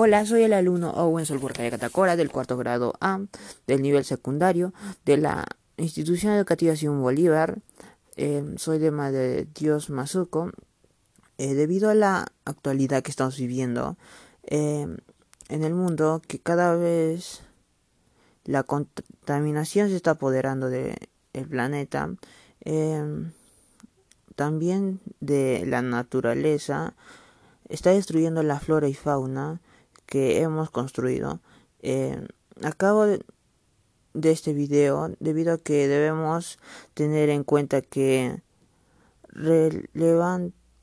Hola, soy el alumno Owen Solburga Catacora del cuarto grado A del nivel secundario de la institución educativa Simón Bolívar. Em, soy de Madre Dios Mazuco. Eh, debido a la actualidad que estamos viviendo em, en el mundo, que cada vez la contaminación se está apoderando del planeta, em, también de la naturaleza, está destruyendo la flora y fauna que hemos construido. Eh, acabo de, este video debido a que debemos tener en cuenta que,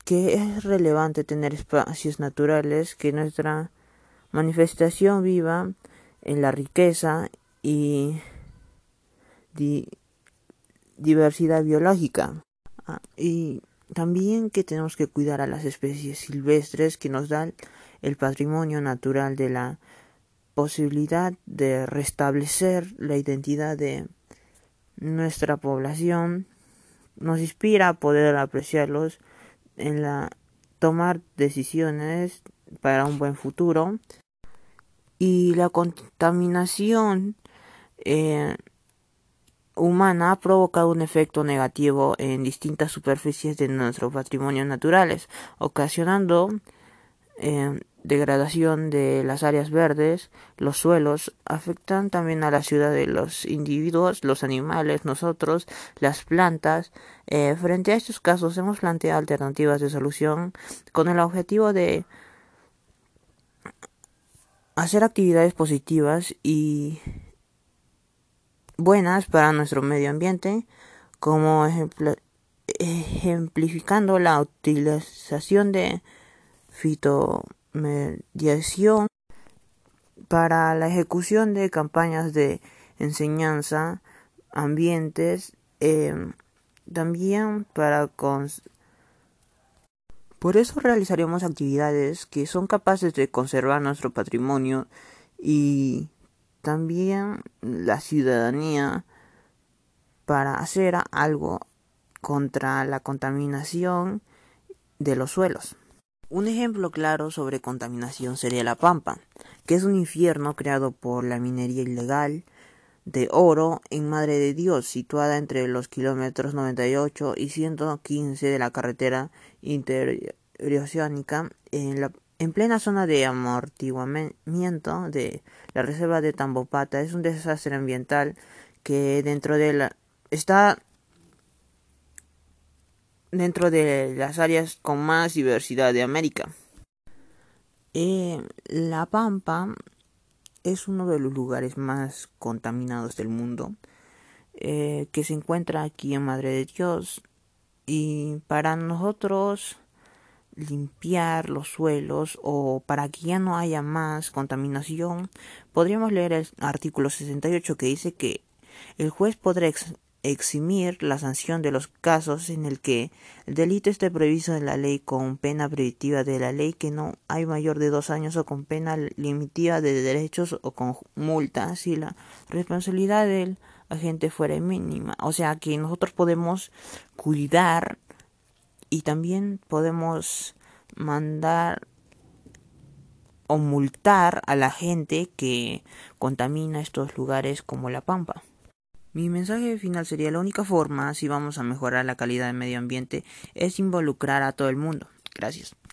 que es relevante tener espacios naturales, que nuestra manifestación viva en la riqueza y diversidad biológica. Ah, y también que tenemos que cuidar a las especies silvestres que nos dan el patrimonio natural de la posibilidad de restablecer la identidad de nuestra población. Nos inspira a poder apreciarlos en la tomar decisiones para un buen futuro. Y la contaminación eh, humana ha provocado un efecto negativo en distintas superficies de nuestros patrimonios naturales, ocasionando eh, degradación de las áreas verdes, los suelos, afectan también a la ciudad de los individuos, los animales, nosotros, las plantas. Eh, frente a estos casos hemos planteado alternativas de solución con el objetivo de hacer actividades positivas y buenas para nuestro medio ambiente, como ejemplificando la utilización de fitomediación para la ejecución de campañas de enseñanza, ambientes, em, también para por eso realizaremos actividades que son capaces de conservar nuestro patrimonio y también la ciudadanía para hacer algo contra la contaminación de los suelos. Un ejemplo claro sobre contaminación sería la Pampa, que es un infierno creado por la minería ilegal de oro en Madre de Dios, situada entre los kilómetros 98 y 115 de la carretera interoceánica en la en plena zona de amortiguamiento de la reserva de Tambopata. Es un desastre ambiental que dentro de la está dentro de las áreas con más diversidad de América. Eh, la Pampa es uno de los lugares más contaminados del mundo eh, que se encuentra aquí en Madre de Dios y para nosotros limpiar los suelos o para que ya no haya más contaminación, podríamos leer el artículo 68 que dice que el juez podrá eximir la sanción de los casos en el que el delito esté previsto en la ley con pena preventiva de la ley que no hay mayor de dos años o con pena limitiva de derechos o con multa si la responsabilidad del agente fuera mínima. O sea que nosotros podemos cuidar y también podemos mandar o multar a la gente que contamina estos lugares como la Pampa. Mi mensaje final sería la única forma si vamos a mejorar la calidad del medio ambiente es involucrar a todo el mundo. Gracias.